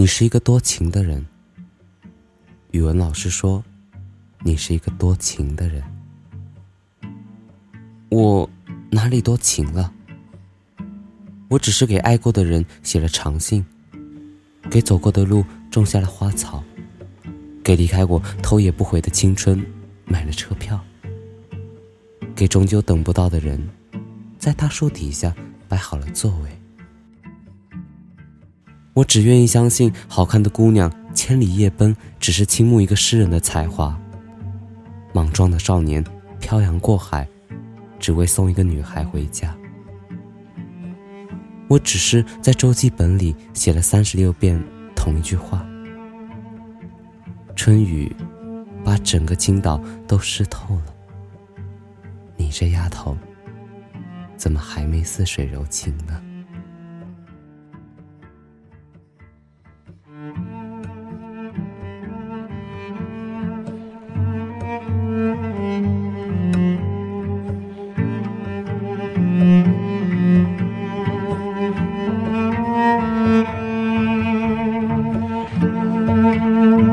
你是一个多情的人。语文老师说，你是一个多情的人。我哪里多情了？我只是给爱过的人写了长信，给走过的路种下了花草，给离开过头也不回的青春买了车票，给终究等不到的人，在大树底下摆好了座位。我只愿意相信，好看的姑娘千里夜奔，只是倾慕一个诗人的才华。莽撞的少年漂洋过海。只为送一个女孩回家。我只是在周记本里写了三十六遍同一句话。春雨把整个青岛都湿透了。你这丫头，怎么还没似水柔情呢？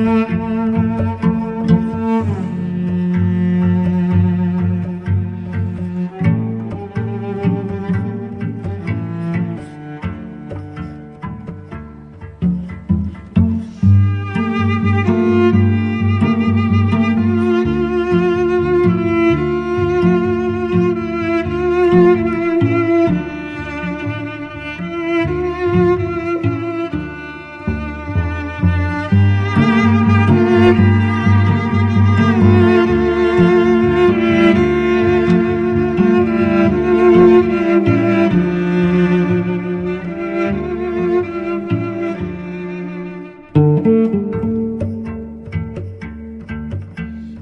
Mm-hmm.